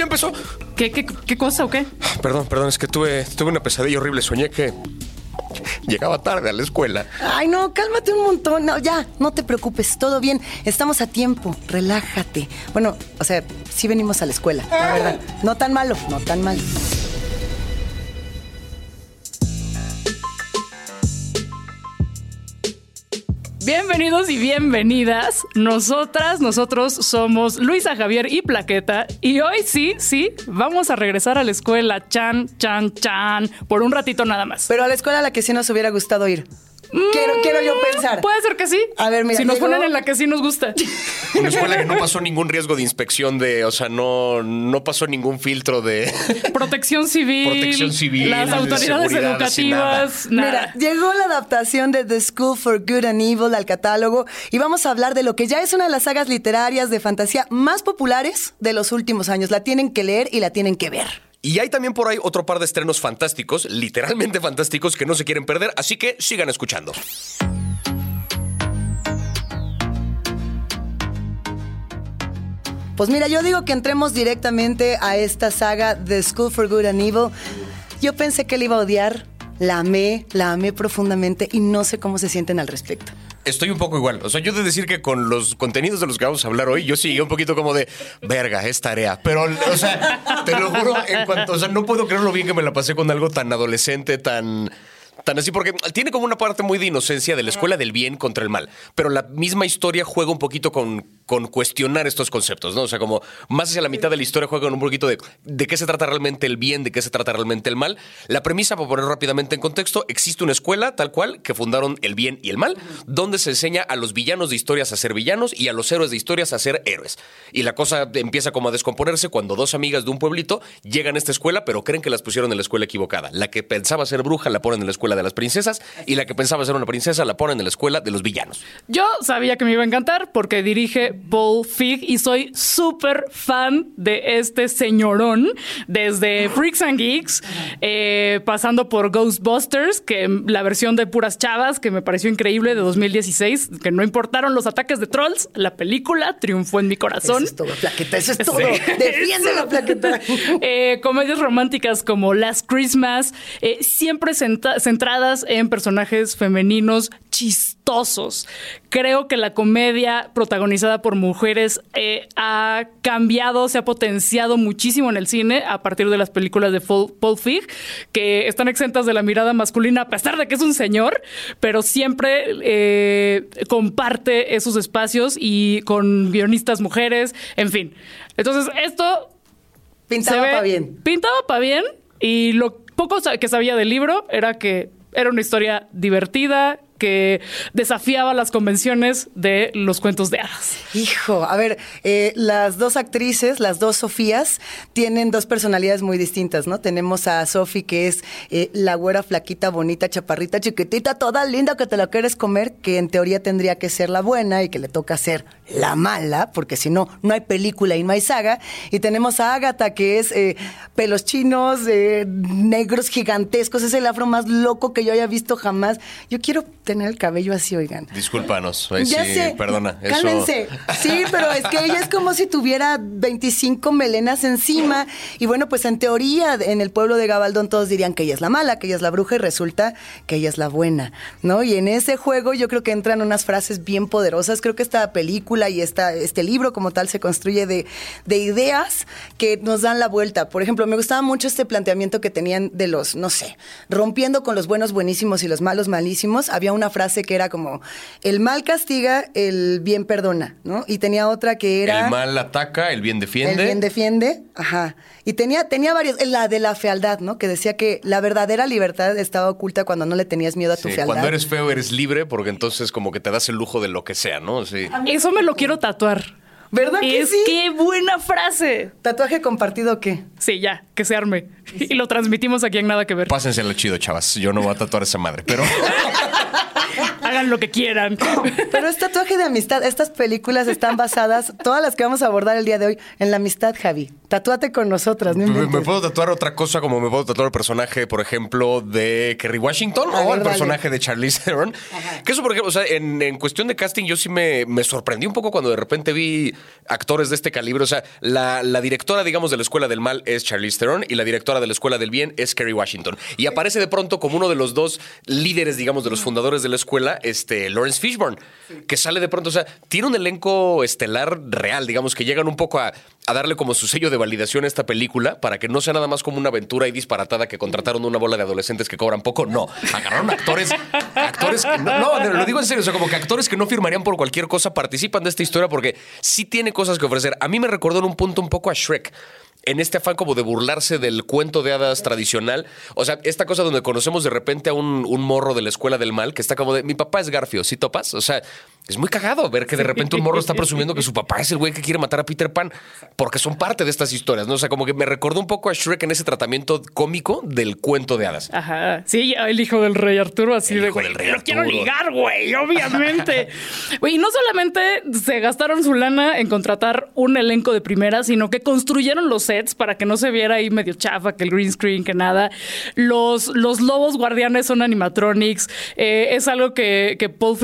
ya empezó. ¿Qué, qué, qué cosa o qué? Perdón, perdón, es que tuve, tuve una pesadilla horrible. Soñé que llegaba tarde a la escuela. Ay, no, cálmate un montón. No, ya, no te preocupes, todo bien. Estamos a tiempo, relájate. Bueno, o sea, sí venimos a la escuela, la verdad. No tan malo, no tan malo. Bienvenidos y bienvenidas. Nosotras, nosotros somos Luisa Javier y Plaqueta. Y hoy sí, sí, vamos a regresar a la escuela. Chan, chan, chan. Por un ratito nada más. Pero a la escuela a la que sí nos hubiera gustado ir. Quiero, quiero yo pensar. Puede ser que sí. A ver, mira, Si nos llegó- ponen en la que sí nos gusta. Una escuela que no pasó ningún riesgo de inspección de, o sea, no, no pasó ningún filtro de. Protección civil. Protección civil, Las de autoridades educativas. Mira, llegó la adaptación de The School for Good and Evil al catálogo y vamos a hablar de lo que ya es una de las sagas literarias de fantasía más populares de los últimos años. La tienen que leer y la tienen que ver. Y hay también por ahí otro par de estrenos fantásticos, literalmente fantásticos, que no se quieren perder, así que sigan escuchando. Pues mira, yo digo que entremos directamente a esta saga The School for Good and Evil. Yo pensé que la iba a odiar, la amé, la amé profundamente y no sé cómo se sienten al respecto. Estoy un poco igual. O sea, yo de decir que con los contenidos de los que vamos a hablar hoy, yo sí un poquito como de verga, es tarea. Pero, o sea, te lo juro, en cuanto, o sea, no puedo creer lo bien que me la pasé con algo tan adolescente, tan. Tan así, porque tiene como una parte muy de inocencia de la escuela del bien contra el mal. Pero la misma historia juega un poquito con, con cuestionar estos conceptos, ¿no? O sea, como más hacia la mitad de la historia juega con un poquito de de qué se trata realmente el bien, de qué se trata realmente el mal. La premisa, para poner rápidamente en contexto, existe una escuela tal cual que fundaron el bien y el mal, donde se enseña a los villanos de historias a ser villanos y a los héroes de historias a ser héroes. Y la cosa empieza como a descomponerse cuando dos amigas de un pueblito llegan a esta escuela, pero creen que las pusieron en la escuela equivocada. La que pensaba ser bruja la ponen en la escuela de las princesas y la que pensaba ser una princesa la ponen en la escuela de los villanos. Yo sabía que me iba a encantar porque dirige Paul Fig y soy súper fan de este señorón desde Freaks and Geeks, eh, pasando por Ghostbusters, que la versión de puras chavas que me pareció increíble de 2016, que no importaron los ataques de trolls, la película triunfó en mi corazón. Eso es todo, plaqueta, eso es Sí. todo. Defiende la plaqueta. Eh, comedias románticas como Last Christmas, eh, siempre centradas en personajes femeninos chistosos. Creo que la comedia protagonizada por mujeres eh, ha cambiado, se ha potenciado muchísimo en el cine a partir de las películas de Paul Feig, que están exentas de la mirada masculina a pesar de que es un señor, pero siempre eh, comparte esos espacios y con guionistas mujeres, en fin. Entonces, esto Pintaba se ve- pa' bien. Pintaba para bien. Y lo poco que sabía del libro era que era una historia divertida, que desafiaba las convenciones de los cuentos de hadas. Hijo, a ver, eh, las dos actrices, las dos Sofías, tienen dos personalidades muy distintas, ¿no? Tenemos a Sofi, que es eh, la güera flaquita, bonita, chaparrita, chiquitita, toda linda que te la quieres comer, que en teoría tendría que ser la buena y que le toca ser la mala, porque si no, no hay película y no hay saga. Y tenemos a Ágata, que es eh, pelos chinos, eh, negros gigantescos, es el afro más loco que yo haya visto jamás. Yo quiero tener el cabello así, oigan. Discúlpanos. Ya sí, sé. perdona. eso- Cálmense. Sí, pero es que ella es como si tuviera 25 melenas encima. Y bueno, pues en teoría, en el pueblo de Gabaldón todos dirían que ella es la mala, que ella es la bruja, y resulta que ella es la buena, ¿no? Y en ese juego yo creo que entran unas frases bien poderosas. Creo que esta película y esta, este libro como tal se construye de, de ideas que nos dan la vuelta. Por ejemplo, me gustaba mucho este planteamiento que tenían de los, no sé, rompiendo con los buenos buenísimos y los malos malísimos. Había una frase que era como, el mal castiga, el bien perdona, ¿no? Y tenía otra que era... El mal ataca, el bien defiende. El bien defiende, ajá. Y tenía, tenía varios, la de la fealdad, ¿no? Que decía que la verdadera libertad estaba oculta cuando no le tenías miedo a tu Sí, fealdad. cuando eres feo eres libre porque entonces como que te das el lujo de lo que sea, ¿no? Sí. Eso me lo quiero tatuar. ¿Verdad que es sí? qué buena frase. ¿Tatuaje compartido o qué? Sí, ya, que se arme. Y lo transmitimos aquí en Nada que ver. Pásensela chido, chavas. Yo no voy a tatuar esa madre, pero hagan lo que quieran. Pero es tatuaje de amistad. Estas películas están basadas, todas las que vamos a abordar el día de hoy, en la amistad, Javi. Tatúate con nosotras, no Me, puedo tatuar otra cosa como me puedo tatuar el personaje, por ejemplo, de Kerry Washington A o ver, el dale. personaje de Charlize Theron. Que eso, por ejemplo, o sea, en, en cuestión de casting yo sí me, me sorprendí un poco cuando de repente vi actores de este calibre. O sea, la, la directora, digamos, de la Escuela del Mal es Charlize Theron y la directora de la Escuela del Bien es Kerry Washington. Y aparece de pronto como uno de los dos líderes, digamos, de los fundadores de la escuela, este, Lawrence Fishburne, que sale de pronto, o sea, tiene un elenco estelar real, digamos, que llegan un poco a, a darle como su sello de validación a esta película para que no sea nada más como una aventura y disparatada que contrataron una bola de adolescentes que cobran poco. No, agarraron actores, actores que no, no, lo digo en serio, o sea, como que actores que no firmarían por cualquier cosa participan de esta historia porque sí tiene cosas que ofrecer. A mí me recordó en un punto un poco a Shrek en este afán como de burlarse del cuento de hadas tradicional. O sea, esta cosa donde conocemos de repente a un, un morro de la escuela del mal que está como de mi papá es Garfio, ¿sí topas? O sea, es muy cagado ver que de repente un morro está presumiendo que su papá es el güey que quiere matar a Peter Pan, porque son parte de estas historias, ¿no? O sea, como que me recordó un poco a Shrek en ese tratamiento cómico del cuento de hadas. Ajá. Sí, el hijo del rey Arturo, así El de hijo güey. del rey Lo quiero Arturo". ligar, güey, obviamente. Güey, no solamente se gastaron su lana en contratar un elenco de primera, sino que construyeron los sets para que no se viera ahí medio chafa, que el green screen, que nada. Los, los lobos guardianes son animatronics. Eh, es algo que, que Paul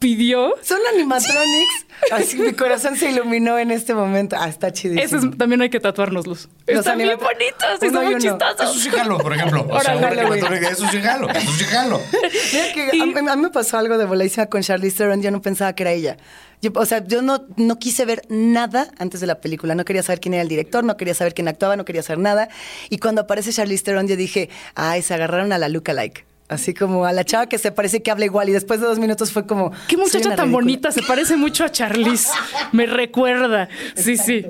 pidió. Son animatronics. Así mi corazón se iluminó en este momento. Ah, está chidísimo. Ese es- también hay que tatuárnoslos. Los Están bien bonitos y Uno son y muy uno. chistosos. Eso sí jalo, por ejemplo. O sea, eso sí jalo, eso sí jalo. Mira que a, mí, a mí me pasó algo de voladísima con Charlize Theron. Yo no pensaba que era ella. Yo, o sea, yo no, no quise ver nada antes de la película. No quería saber quién era el director, no quería saber quién actuaba, no quería saber nada. Y cuando aparece Charlize Theron, yo dije, ay, se agarraron a la lookalike. Así como a la chava que se parece que habla igual. Y después de dos minutos fue como. Qué muchacha tan ridícula. bonita, se parece mucho a Charlize. Me recuerda. Sí, sí.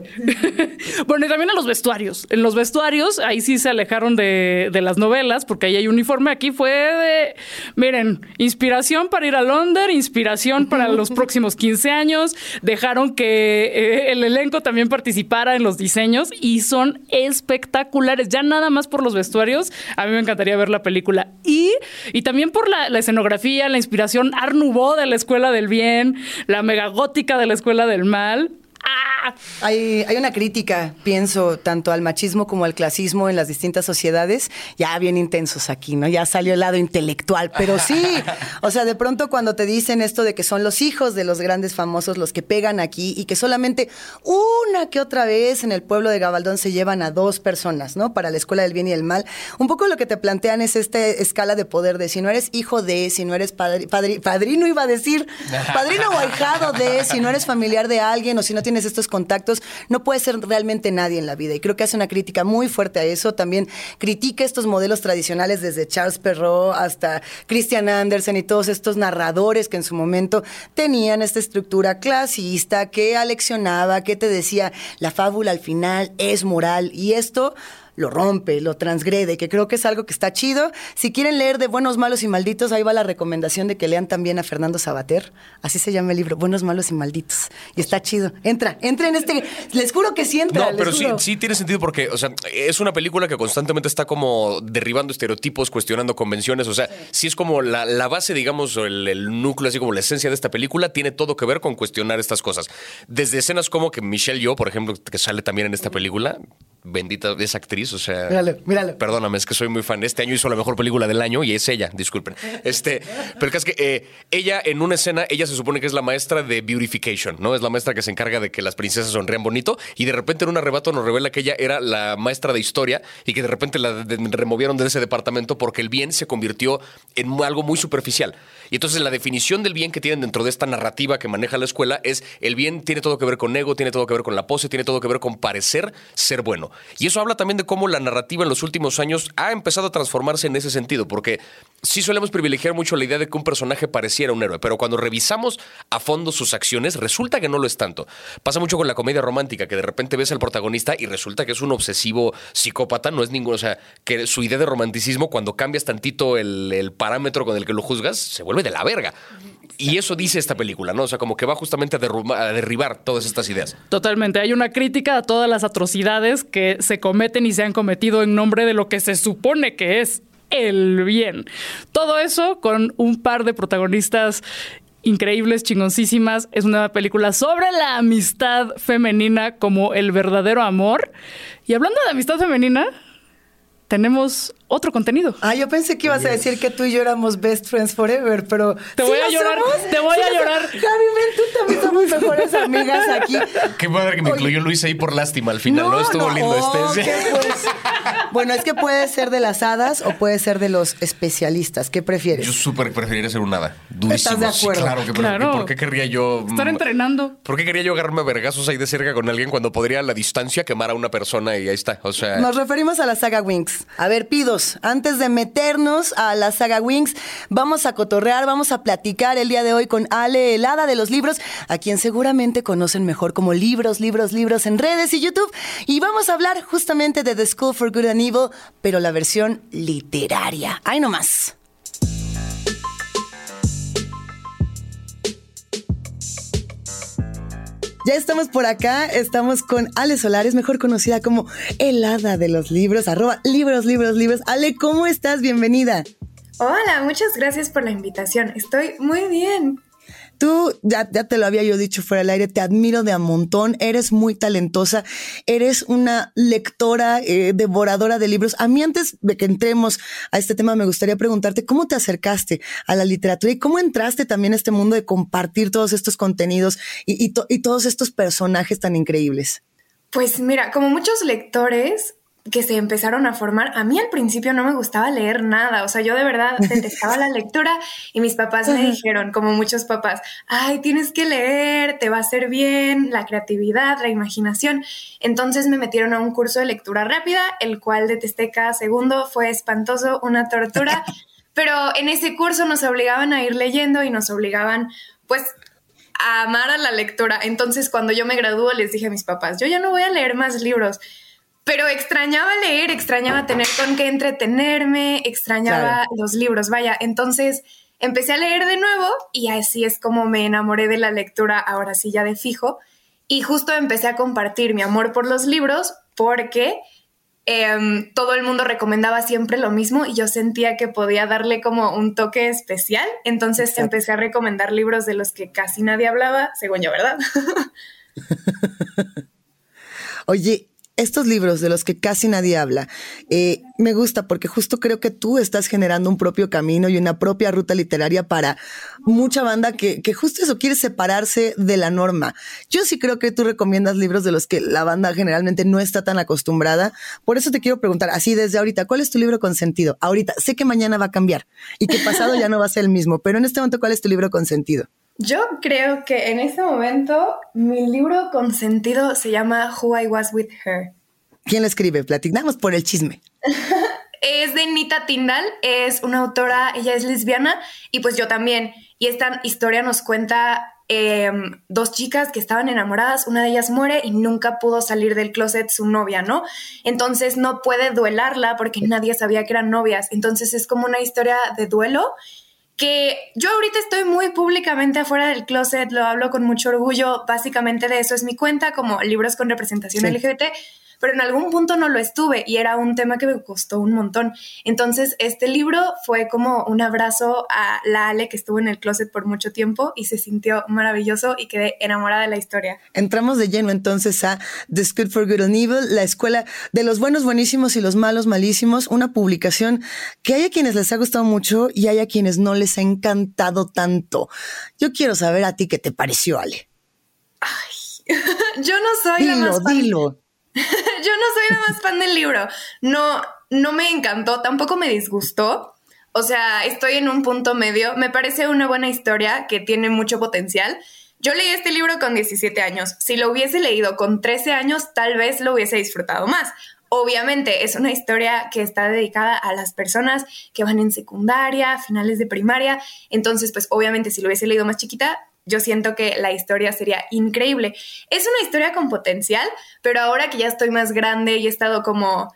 bueno, y también en los vestuarios. En los vestuarios, ahí sí se alejaron de, de las novelas, porque ahí hay uniforme. Aquí fue de. Miren, inspiración para ir a Londres, inspiración para los próximos 15 años. Dejaron que eh, el elenco también participara en los diseños y son espectaculares. Ya nada más por los vestuarios, a mí me encantaría ver la película. Y, y también por la, escenografía, la inspiración Art Nouveau de la Escuela del Bien, la megagótica de la Escuela del Mal. ¡Ah! Hay, hay una crítica, pienso, tanto al machismo como al clasismo en las distintas sociedades, ya bien intensos aquí, ¿no? Ya salió el lado intelectual, pero sí, o sea, de pronto cuando te dicen esto de que son los hijos de los grandes famosos los que pegan aquí y que solamente una que otra vez en el pueblo de Gabaldón se llevan a dos personas, ¿no? Para la escuela del bien y el mal, un poco lo que te plantean es esta escala de poder de si no eres hijo de, si no eres padri- padri- padrino, iba a decir, padrino o ahijado de, si no eres familiar de alguien o si no tienes estos contactos, no puedes ser realmente nadie en la vida. Y creo que hace una crítica muy fuerte a eso. También critica estos modelos tradicionales desde Charles Perrault hasta Christian Andersen y todos estos narradores que en su momento tenían esta estructura clasista que aleccionaba, que te decía, la fábula al final es moral. Y esto lo rompe, lo transgrede, que creo que es algo que está chido. Si quieren leer de Buenos, Malos y Malditos, ahí va la recomendación de que lean también a Fernando Sabater. Así se llama el libro, Buenos, Malos y Malditos. Y está chido. Entra, entra en este... Les juro que sí entra. No, pero sí, sí tiene sentido porque, o sea, es una película que constantemente está como derribando estereotipos, cuestionando convenciones. O sea, sí, es como la, la base, digamos, el, el núcleo, así como la esencia de esta película, tiene todo que ver con cuestionar estas cosas. Desde escenas como que Michelle Yeoh, por ejemplo, que sale también en esta película, bendita esa actriz, o sea. Míralo, míralo. Perdóname, es que soy muy fan. Este año hizo la mejor película del año y es ella, disculpen. Este, pero es que eh, ella en una escena, ella se supone que es la maestra de beautification, ¿no? Es la maestra que se encarga de que las princesas sonrían bonito y de repente en un arrebato nos revela que ella era la maestra de historia y que de repente la de- removieron de ese departamento porque el bien se convirtió en algo muy superficial. Y entonces la definición del bien que tienen dentro de esta narrativa que maneja la escuela es el bien tiene todo que ver con ego, tiene todo que ver con la pose, tiene todo que ver con parecer ser bueno. Y eso habla también de cómo la narrativa en los últimos años ha empezado a transformarse en ese sentido, porque sí solemos privilegiar mucho la idea de que un personaje pareciera un héroe, pero cuando revisamos a fondo sus acciones, resulta que no lo es tanto. Pasa mucho con la comedia romántica, que de repente ves al protagonista y resulta que es un obsesivo psicópata, no es ningún, o sea, que su idea de romanticismo, cuando cambias tantito el, el parámetro con el que lo juzgas, se vuelve de la verga. Y eso dice esta película, ¿no? O sea, como que va justamente a, a derribar todas estas ideas. Totalmente. Hay una crítica a todas las atrocidades que se cometen y se han cometido en nombre de lo que se supone que es el bien. Todo eso con un par de protagonistas increíbles, chingoncísimas. Es una película sobre la amistad femenina como el verdadero amor. Y hablando de amistad femenina, tenemos otro contenido. Ah, yo pensé que ibas a decir que tú y yo éramos best friends forever, pero. Te voy a llorar, te voy a llorar. Javi, ven, tú también somos mejores amigas aquí. Qué padre que me incluyó Luis ahí por lástima al final, ¿no? Estuvo lindo este. Pues. bueno, es que puede ser de las hadas o puede ser de los especialistas. ¿Qué prefieres? Yo súper preferiría ser un hada. Durísimo. ¿Estás de acuerdo? claro que Claro. ¿Por qué querría yo. Estar mm, entrenando. ¿Por qué quería yo agarrarme a vergazos ahí de cerca con alguien cuando podría a la distancia quemar a una persona y ahí está? O sea. Nos referimos a la saga Wings. A ver, antes de meternos a la saga Wings, vamos a cotorrear, vamos a platicar el día de hoy con Ale Helada de los libros, a quien seguramente conocen mejor como libros, libros, libros en redes y YouTube. Y vamos a hablar justamente de The School for Good and Evil, pero la versión literaria. Ahí nomás. Estamos por acá, estamos con Ale Solares, mejor conocida como el hada de los libros, arroba libros, libros, libros. Ale, ¿cómo estás? Bienvenida. Hola, muchas gracias por la invitación. Estoy muy bien. Tú, ya, te lo había yo dicho fuera del aire, te admiro de a montón, eres muy talentosa, eres una lectora, eh, devoradora de libros. A mí antes de que entremos a este tema, me gustaría preguntarte cómo te acercaste a la literatura y cómo entraste también a este mundo de compartir todos estos contenidos y todos estos personajes tan increíbles. Pues mira, como muchos lectores que se empezaron a formar, a mí al principio no me gustaba leer nada, o sea, yo de verdad detestaba la lectura y mis papás me dijeron, como muchos papás, ay, tienes que leer, te va a hacer bien, la creatividad, la imaginación. Entonces me metieron a un curso de lectura rápida, el cual detesté cada segundo, fue espantoso, una tortura, pero en ese curso nos obligaban a ir leyendo y nos obligaban, pues, a amar a la lectura. Entonces, cuando yo me graduó, les dije a mis papás, yo ya no voy a leer más libros. Pero extrañaba leer, extrañaba tener con qué entretenerme, extrañaba Claro. los libros, vaya. Entonces empecé a leer de nuevo y así es como me enamoré de la lectura, ahora sí ya de fijo. Y justo empecé a compartir mi amor por los libros porque em, todo el mundo recomendaba siempre lo mismo y yo sentía que podía darle como un toque especial. Entonces Exacto. empecé a recomendar libros de los que casi nadie hablaba, según yo, ¿verdad? Oye, estos libros de los que casi nadie habla, eh, me gusta porque justo creo que tú estás generando un propio camino y una propia ruta literaria para mucha banda que, que justo eso quiere separarse de la norma. Yo sí creo que tú recomiendas libros de los que la banda generalmente no está tan acostumbrada. Por eso te quiero preguntar, así desde ahorita, ¿cuál es tu libro consentido? Ahorita, sé que mañana va a cambiar y que pasado ya no va a ser el mismo, pero en este momento, ¿cuál es tu libro consentido? Yo creo que en este momento mi libro consentido se llama Who I Was With Her. ¿Quién lo escribe? Platicamos por el chisme. Es de Nita Tyndall, es una autora, ella es lesbiana y pues yo también. Y esta historia nos cuenta eh, dos chicas que estaban enamoradas, una de ellas muere y nunca pudo salir del closet su novia, ¿no? Entonces no puede duelarla porque nadie sabía que eran novias. Entonces es como una historia de duelo que yo ahorita estoy muy públicamente afuera del closet, lo hablo con mucho orgullo, básicamente de eso es mi cuenta, como libros con representación Sí. LGBT, pero en algún punto no lo estuve y era un tema que me costó un montón. Entonces, este libro fue como un abrazo a la Ale que estuvo en el closet por mucho tiempo y se sintió maravilloso y quedé enamorada de la historia. Entramos de lleno entonces a The School for Good and Evil, la escuela de los buenos buenísimos y los malos malísimos, una publicación que hay a quienes les ha gustado mucho y hay a quienes no les ha encantado tanto. Yo quiero saber a ti qué te pareció, Ale. Yo no soy la Dilo, más fan dilo. Yo no soy la más fan del libro. No, no me encantó, tampoco me disgustó. O sea, estoy en un punto medio. Me parece una buena historia que tiene mucho potencial. Yo leí este libro con 17 años. Si lo hubiese leído con 13 años, tal vez lo hubiese disfrutado más. Obviamente es una historia que está dedicada a las personas que van en secundaria, finales de primaria. Entonces, pues obviamente si lo hubiese leído más chiquita, yo siento que la historia sería increíble. Es una historia con potencial, pero ahora que ya estoy más grande y he estado como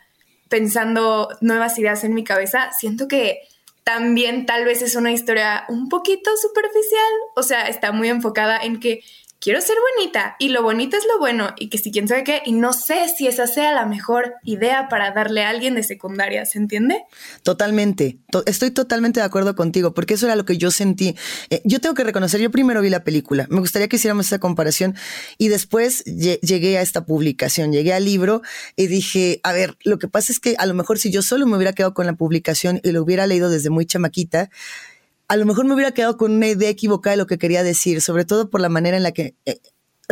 pensando nuevas ideas en mi cabeza, siento que también tal vez es una historia un poquito superficial, o sea, está muy enfocada en que quiero ser bonita y lo bonito es lo bueno y que si quién sabe qué y no sé si esa sea la mejor idea para darle a alguien de secundaria, ¿se entiende? Totalmente, estoy totalmente de acuerdo contigo porque eso era lo que yo sentí. Eh, yo tengo que reconocer, yo primero vi la película, me gustaría que hiciéramos esa comparación y después llegué a esta publicación, llegué al libro y dije, a ver, lo que pasa es que a lo mejor si yo solo me hubiera quedado con la publicación y lo hubiera leído desde muy chamaquita, a lo mejor me hubiera quedado con una idea equivocada de lo que quería decir, sobre todo por la manera en la que, eh,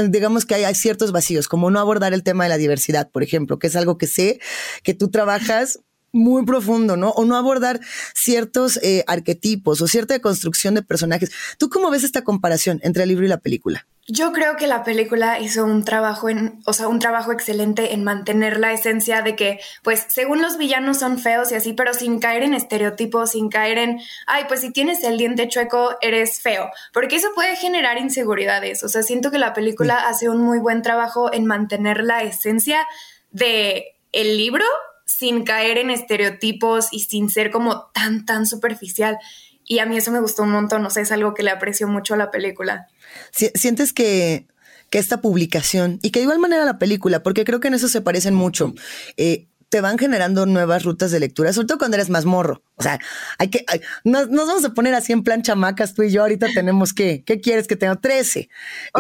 digamos que hay, ciertos vacíos, como no abordar el tema de la diversidad, por ejemplo, que es algo que sé que tú trabajas muy profundo, ¿no? O no abordar ciertos eh, arquetipos o cierta construcción de personajes. ¿Tú cómo ves esta comparación entre el libro y la película? Yo creo que la película hizo un trabajo en, o sea, un trabajo excelente en mantener la esencia de que, pues, según los villanos son feos y así, pero sin caer en estereotipos, sin caer en, ay, pues si tienes el diente chueco, eres feo, porque eso puede generar inseguridades. O sea, siento que la película hace un muy buen trabajo en mantener la esencia de el libro sin caer en estereotipos y sin ser como tan, tan superficial. Y a mí eso me gustó un montón, no sé, es algo que le aprecio mucho a la película. ¿Sientes que, que esta publicación, y que de igual manera la película, porque creo que en eso se parecen mucho, eh, te van generando nuevas rutas de lectura, sobre todo cuando eres más morro. O sea, hay que, nos, vamos a poner así en plan chamacas, tú y yo ahorita tenemos que, ¿qué quieres que tenga? 13.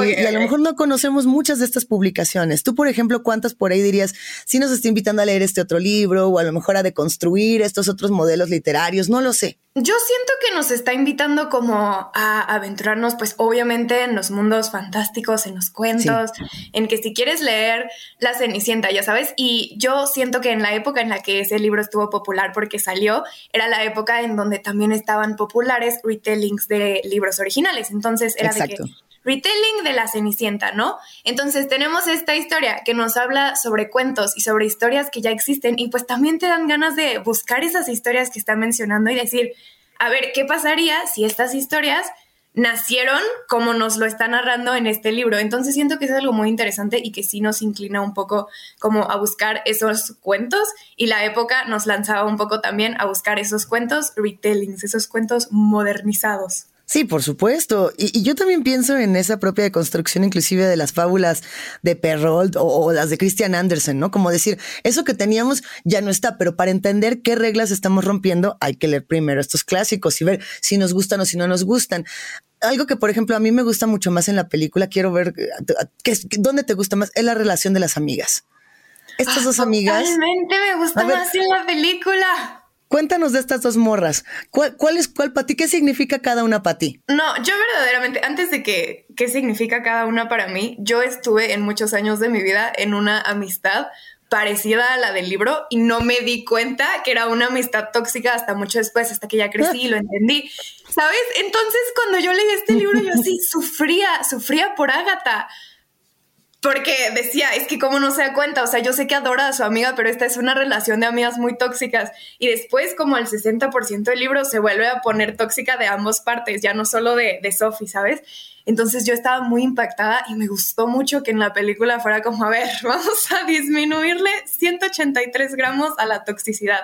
y, a lo mejor no conocemos muchas de estas publicaciones. Tú, por ejemplo, ¿cuántas por ahí dirías, si nos está invitando a leer este otro libro o a lo mejor a deconstruir estos otros modelos literarios? No lo sé. Yo siento que nos está invitando como a aventurarnos, pues obviamente en los mundos fantásticos, en los cuentos, en que si quieres leer La Cenicienta, ya sabes, y yo siento que en la época en la que ese libro estuvo popular porque salió, era la época en donde también estaban populares retellings de libros originales, entonces era de que retelling de la Cenicienta, ¿no? Entonces tenemos esta historia que nos habla sobre cuentos y sobre historias que ya existen y pues también te dan ganas de buscar esas historias que está mencionando y decir, a ver, ¿qué pasaría si estas historias nacieron como nos lo está narrando en este libro. Entonces siento que es algo muy interesante y que sí nos inclina un poco como a buscar esos cuentos y la época nos lanzaba un poco también a buscar esos cuentos retellings, esos cuentos modernizados. Sí, por supuesto. Y, yo también pienso en esa propia construcción inclusive de las fábulas de Perrault o, las de Christian Andersen, ¿no? Como decir, eso que teníamos ya no está, pero para entender qué reglas estamos rompiendo hay que leer primero estos clásicos y ver si nos gustan o si no nos gustan. Algo que, por ejemplo, a mí me gusta mucho más en la película, quiero ver qué, dónde te gusta más, es la relación de las amigas. Estas dos amigas. Realmente me gusta más en la película. Cuéntanos de estas dos morras. ¿Cuál, cuál es cuál para ti? ¿Qué significa cada una para ti? No, yo verdaderamente, antes de que qué significa cada una para mí, yo estuve en muchos años de mi vida en una amistad parecida a la del libro y no me di cuenta que era una amistad tóxica hasta mucho después, hasta que ya crecí y lo entendí. ¿Sabes? Entonces, cuando yo leí este libro, yo sí sufría, sufría por Ágata porque decía, es que como no se da cuenta, o sea, yo sé que adora a su amiga, pero esta es una relación de amigas muy tóxicas. Y después, como el 60% del libro se vuelve a poner tóxica de ambas partes, ya no solo de, de Sophie, ¿sabes? Entonces yo estaba muy impactada y me gustó mucho que en la película fuera como, a ver, vamos a disminuirle 183 gramos a la toxicidad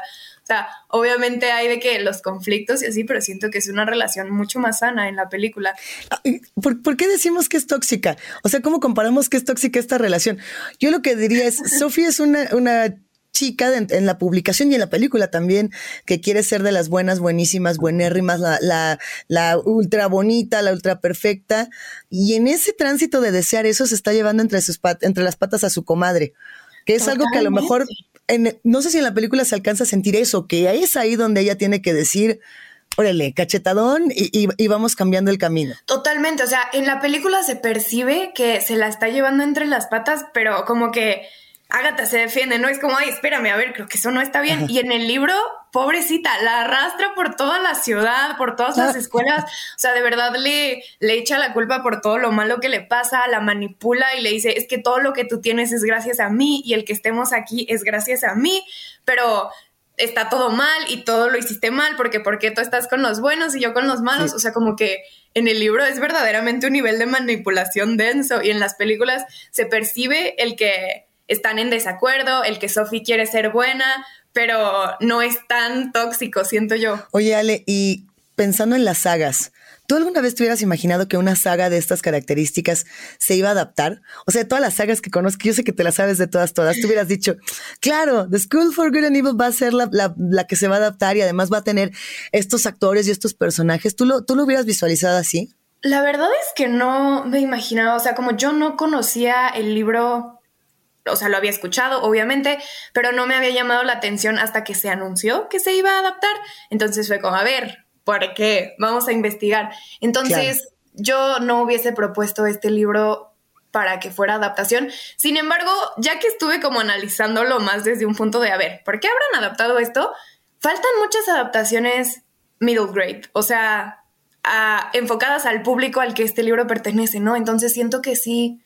sea, obviamente hay de que los conflictos y así, pero siento que es una relación mucho más sana en la película. Ah, ¿Por, qué decimos que es tóxica? O sea, ¿cómo comparamos que es tóxica esta relación? Yo lo que diría es, Sofía es una, una chica en la publicación y en la película también, que quiere ser de las buenas, buenísimas, buenérrimas, la, la, la ultra bonita, la ultra perfecta. Y en ese tránsito de desear eso se está llevando entre, sus entre las patas a su comadre que es algo que a lo mejor no sé si en la película se alcanza a sentir eso, que es ahí donde ella tiene que decir, órale, cachetadón y, vamos cambiando el camino. Totalmente, o sea, en la película se percibe que se la está llevando entre las patas, pero como que Agatha se defiende, ¿no? Es como, ay, espérame, a ver, creo que eso no está bien. Y en el libro, pobrecita, la arrastra por toda la ciudad, por todas las ah. escuelas. O sea, de verdad le, le echa la culpa por todo lo malo que le pasa, la manipula y le dice, es que todo lo que tú tienes es gracias a mí y el que estemos aquí es gracias a mí, pero está todo mal y todo lo hiciste mal porque porque tú estás con los buenos y yo con los malos. O sea, como que en el libro es verdaderamente un nivel de manipulación denso y en las películas se percibe el que están en desacuerdo, el que Sophie quiere ser buena, pero no es tan tóxico, siento yo. Oye, Ale, y pensando en las sagas, ¿tú alguna vez te hubieras imaginado que una saga de estas características se iba a adaptar? O sea, todas las sagas que conozco, yo sé que te las sabes de todas, todas, tú hubieras dicho, claro, The School for Good and Evil va a ser la, la, que se va a adaptar y además va a tener estos actores y estos personajes. ¿Tú lo, tú lo hubieras visualizado así? La verdad es que no me imaginaba, o sea, como yo no conocía el libro o sea, lo había escuchado, obviamente, pero no me había llamado la atención hasta que se anunció que se iba a adaptar. Entonces fue como, a ver, ¿por qué? Vamos a investigar. Entonces, yo no hubiese propuesto este libro para que fuera adaptación. Sin embargo, ya que estuve como analizándolo más desde un punto de, a ver, ¿por qué habrán adaptado esto? Faltan muchas adaptaciones middle grade, o sea, enfocadas al público al que este libro pertenece, ¿no? Entonces siento que sí,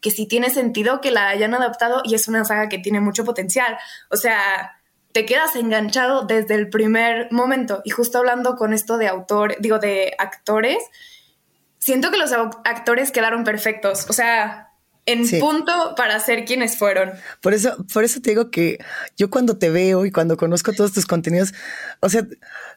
que sí tiene sentido que la hayan adaptado y es una saga que tiene mucho potencial. O sea, te quedas enganchado desde el primer momento. Y justo hablando con esto de autor, digo, de actores, siento que los actores quedaron perfectos. O sea, en punto para ser quienes fueron. Por eso, por eso te digo que yo cuando te veo y cuando conozco todos tus contenidos, o sea,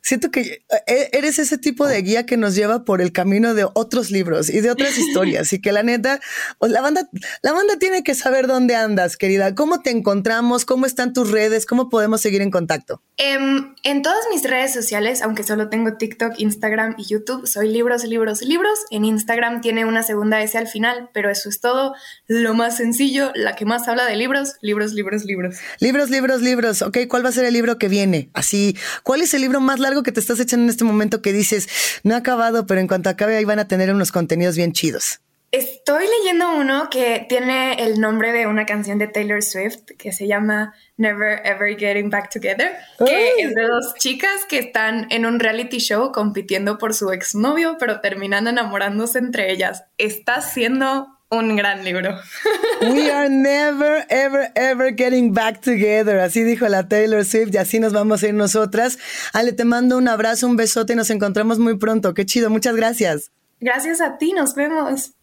siento que eh, eres ese tipo de guía que nos lleva por el camino de otros libros y de otras historias y que la neta, la banda, la banda tiene que saber dónde andas, querida. ¿Cómo te encontramos? ¿Cómo están tus redes? ¿Cómo podemos seguir en contacto? Em, en todas mis redes sociales, aunque solo tengo TikTok, Instagram y YouTube, soy libros, libros, libros. En Instagram tiene una segunda S al final, pero eso es todo lo más sencillo, la que más habla de libros, libros, libros, libros. Libros, libros, libros. Ok, ¿cuál va a ser el libro que viene? Así, ¿cuál es el libro más largo que te estás echando en este momento que dices, no ha acabado, pero en cuanto acabe ahí van a tener unos contenidos bien chidos? Estoy leyendo uno que tiene el nombre de una canción de Taylor Swift que se llama Never Ever Getting Back Together, que es de dos chicas que están en un reality show compitiendo por su exnovio, pero terminan enamorándose entre ellas. Está siendo un gran libro. We are never, ever, ever getting back together. Así dijo la Taylor Swift y así nos vamos a ir nosotras. Ale, te mando un abrazo, un besote y nos encontramos muy pronto. Qué chido, muchas gracias. Gracias a ti, nos vemos.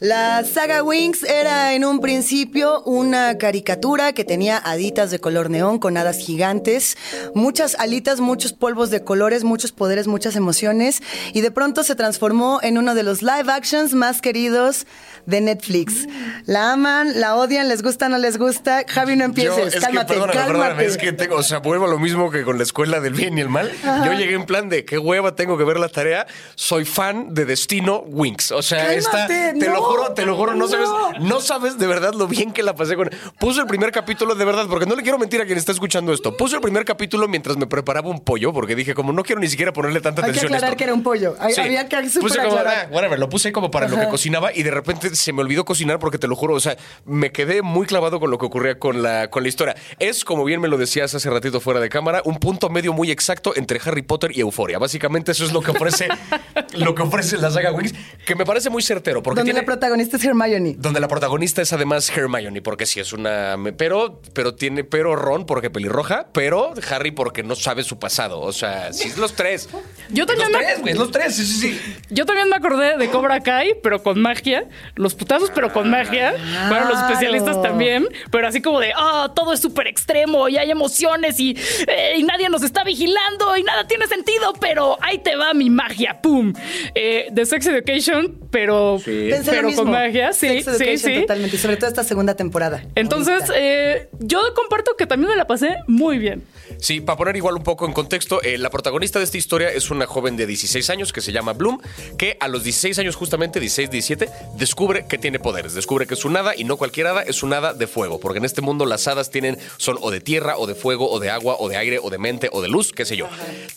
La saga Wings era en un principio una caricatura que tenía haditas de color neón con hadas gigantes, muchas alitas, muchos polvos de colores, muchos poderes, muchas emociones y de pronto se transformó en uno de los live actions más queridos de Netflix. La aman, la odian, les gusta, no les gusta. Javi, no empieces, Yo, cálmate, que, cálmate. Perdóname, es que tengo, o sea, vuelvo a lo mismo que con la escuela del bien y el mal. Yo llegué en plan de qué hueva tengo que ver la tarea. Soy fan de Destino Wings. O sea, esta, te lo juro, te lo juro, no, sabes, no sabes de verdad lo bien que la pasé con. Puso el primer capítulo de verdad, porque no le quiero mentir a quien está escuchando esto. Puso el primer capítulo mientras me preparaba un pollo, porque dije, como no quiero ni siquiera ponerle tanta Hay atención que aclarar a esto. que era un pollo. Sí. Había que Puse como, ah, whatever, lo puse como para lo que cocinaba y de repente se me olvidó cocinar porque te lo juro, o sea, me quedé muy clavado con lo que ocurría con la, con la historia. Es, como bien me lo decías hace ratito fuera de cámara, un punto medio muy exacto entre Harry Potter y Euforia. Básicamente eso es lo que ofrece, lo que ofrece la saga Wings, que me parece muy certero. Porque tiene- la protagonista es Hermione. donde la protagonista es además Hermione, porque sí es una. Pero, pero tiene. Pero Ron porque pelirroja, pero Harry porque no sabe su pasado. O sea, sí es los tres. Yo también Los me- tres, güey, los tres, sí, sí, sí. Yo también me acordé de Cobra Kai, pero con magia. Los putazos, pero con magia. Para los especialistas también. Pero así como de, ah, todo es súper extremo y hay emociones y, eh, y nadie nos está vigilando y nada tiene sentido, pero ahí te va mi magia, ¡pum! Eh, de Sex Education, pero, Pensé lo pero mismo. con magia, sí, Sex sí, Education sí. Totalmente, y sobre todo esta segunda temporada. Entonces, eh, yo comparto que también me la pasé muy bien. Sí, para poner igual un poco en contexto, eh, la protagonista de esta historia es una joven de 16 años que se llama Bloom, que a los 16 años, justamente 16, 17, descubre que tiene poderes. Descubre que es un hada y no cualquier hada, es un hada de fuego, porque en este mundo las hadas tienen, son o de tierra, o de fuego, o de agua, o de aire, o de mente, o de luz, qué sé yo.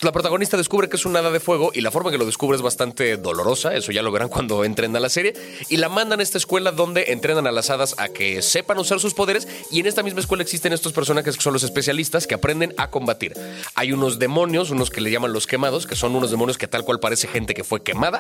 La protagonista descubre que es un hada de fuego y la forma en que lo descubre es bastante dolorosa, eso ya lo verán cuando entren a la serie, y la mandan a esta escuela donde entrenan a las hadas a que sepan usar sus poderes y en esta misma escuela existen estos personajes que son los especialistas que aprenden a combatir. Hay unos demonios, unos que le llaman los quemados, que son unos demonios que tal cual parece gente que fue quemada,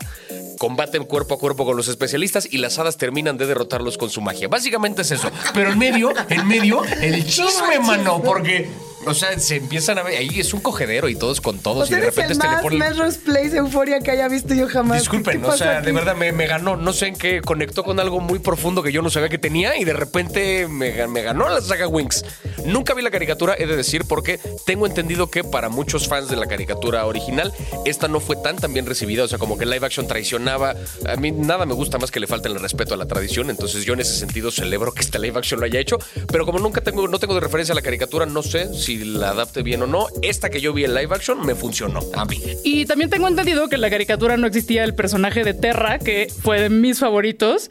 combaten cuerpo a cuerpo con los especialistas y las hadas terminan de derrotarlos con su magia. Básicamente es eso. Pero en medio, en medio, el chisme, mano, porque O sea, se empiezan a ver. Ahí es un cogedero y todos con todos. O sea, y de repente este le más ponen. Melrose Place Euforia que haya visto yo jamás. Disculpen, ¿Qué o sea, de verdad me, me ganó. No sé en qué conectó con algo muy profundo que yo no sabía que tenía y de repente me, me ganó la saga Winx. Nunca vi la caricatura, he de decir, porque tengo entendido que para muchos fans de la caricatura original, esta no fue tan tan bien recibida. O sea, como que live action traicionaba. A mí nada me gusta más que le falten el respeto a la tradición. Entonces yo en ese sentido celebro que esta live action lo haya hecho. Pero como nunca tengo, no tengo de referencia a la caricatura, no sé si la adapte bien o no. Esta que yo vi en live action me funcionó a mí. Y también tengo entendido que en la caricatura no existía el personaje de Terra, que fue de mis favoritos.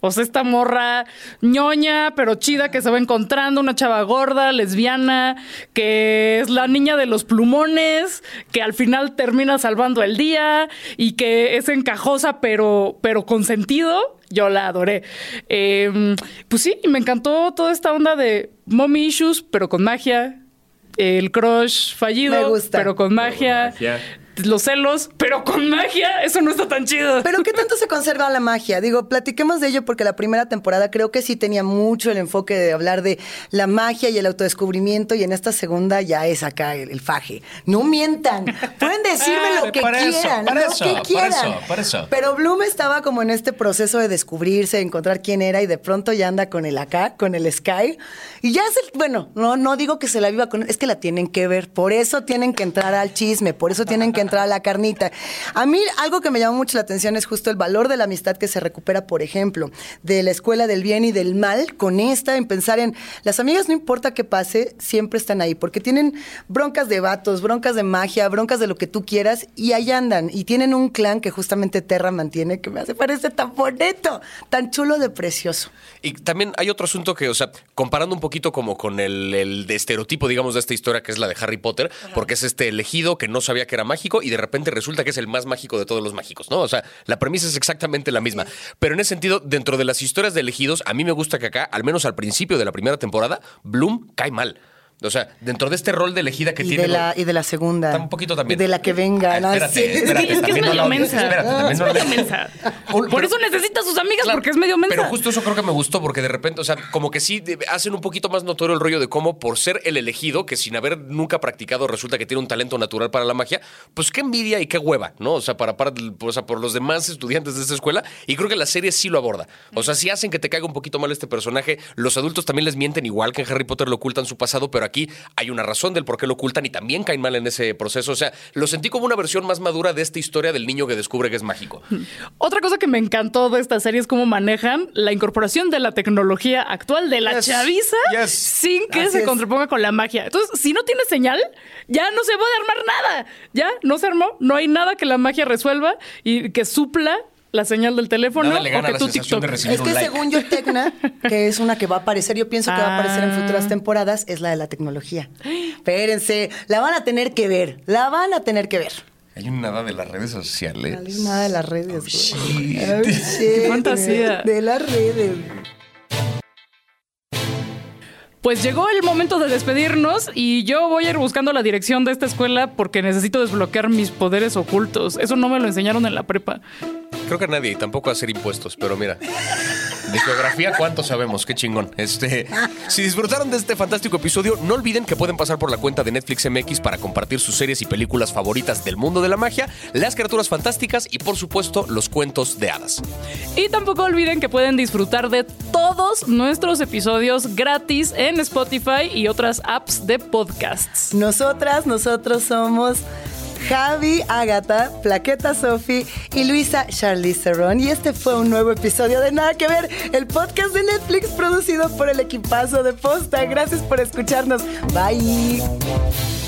O sea, esta morra ñoña, pero chida, que se va encontrando, una chava gorda, lesbiana, que es la niña de los plumones, que al final termina salvando el día y que es encajosa, pero, pero con sentido. Yo la adoré. Eh, pues sí, me encantó toda esta onda de mommy issues, pero con magia. El crush fallido, Me gusta. pero con magia. Los celos, pero con magia. Eso no está tan chido. Pero ¿qué tanto se conserva la magia? Digo, platiquemos de ello porque la primera temporada creo que sí tenía mucho el enfoque de hablar de la magia y el autodescubrimiento y en esta segunda ya es acá el, el faje. No mientan. Pueden decirme Ah, lo que para eso, quieran, para lo eso, que para quieran. eso, para eso. Pero Bloom estaba como en este proceso de descubrirse, de encontrar quién era y de pronto ya anda con el acá, con el Sky. Y ya se, bueno, no, no digo que se la viva con es que la tienen que ver. Por eso tienen que entrar al chisme, por eso tienen que entrar a la carnita. A mí algo que me llamó mucho la atención es justo el valor de la amistad que se recupera, por ejemplo, de la escuela del bien y del mal, con esta, en pensar en las amigas, no importa qué pase, siempre están ahí, porque tienen broncas de vatos, broncas de magia, broncas de lo que tú quieras, y ahí andan. Y tienen un clan que justamente Terra mantiene, que me hace parecer tan bonito, tan chulo de precioso. Y también hay otro asunto que, o sea, comparando un poquito como con el, el de estereotipo, digamos, de esta historia que es la de Harry Potter, porque es este elegido que no sabía que era mágico y de repente resulta que es el más mágico de todos los mágicos, ¿no? O sea, la premisa es exactamente la misma. Pero en ese sentido, dentro de las historias de elegidos, a mí me gusta que acá, al menos al principio de la primera temporada, Bloom cae mal. O sea, dentro de este rol de elegida que Y tiene. de, la, y de la segunda. Un poquito también. Y de la que venga. Ah, ¿no? espérate, Sí. espérate, es que es no medio mensa. Espérate, también no la medio mensa. Por pero- eso necesita a sus amigas, Claro, porque es medio mensa. Pero justo eso creo que me gustó porque de repente, o sea, como que sí hacen un poquito más notorio el rollo de cómo por ser el elegido, que sin haber nunca practicado resulta que tiene un talento natural para la magia, pues qué envidia y qué hueva, ¿no? O sea, para, para o sea, por los demás estudiantes de esta escuela y creo que la serie sí lo aborda. O sea, sí hacen que te caiga un poquito mal este personaje. Los adultos también les mienten igual que en Harry Potter lo ocultan su pasado, pero aquí hay una razón del por qué lo ocultan y también caen mal en ese proceso. O sea, lo sentí como una versión más madura de esta historia del niño que descubre que es mágico. Otra cosa que me encantó de esta serie es cómo manejan la incorporación de la tecnología actual de la Yes, chaviza yes. sin que Así se es. contraponga con la magia. Entonces, si no tiene señal, ya no se puede armar nada. Ya no se armó, no hay nada que la magia resuelva y que supla la señal del teléfono Nada le o gana que la sensación TikTok. de recibir Es un que like. según yo, Tecna, que es una que va a aparecer, yo pienso que va a aparecer en Ah. futuras temporadas, es la de la tecnología. Espérense, la van a tener que ver, la van a tener que ver. Hay un nada de las redes sociales. Hay nada de las redes, shit. Oh, shit, fantasía. De las redes. Pues llegó el momento de despedirnos y yo voy a ir buscando la dirección de esta escuela porque necesito desbloquear mis poderes ocultos. Eso no me lo enseñaron en la prepa. Creo que a nadie, tampoco hacer impuestos, pero mira. De geografía, ¿cuánto sabemos? Qué chingón. Este, si disfrutaron de este fantástico episodio, no olviden que pueden pasar por la cuenta de Netflix MX para compartir sus series y películas favoritas del mundo de la magia, las criaturas fantásticas y, por supuesto, los cuentos de hadas. Y tampoco olviden que pueden disfrutar de todos nuestros episodios gratis en Spotify y otras apps de podcasts. Nosotras, nosotros somos Javi, Agata, Plaqueta Sofi y Luisa Charlize Theron. Y este fue un nuevo episodio de Nada que Ver, el podcast de Netflix producido por el equipazo de Posta. Gracias por escucharnos. Bye.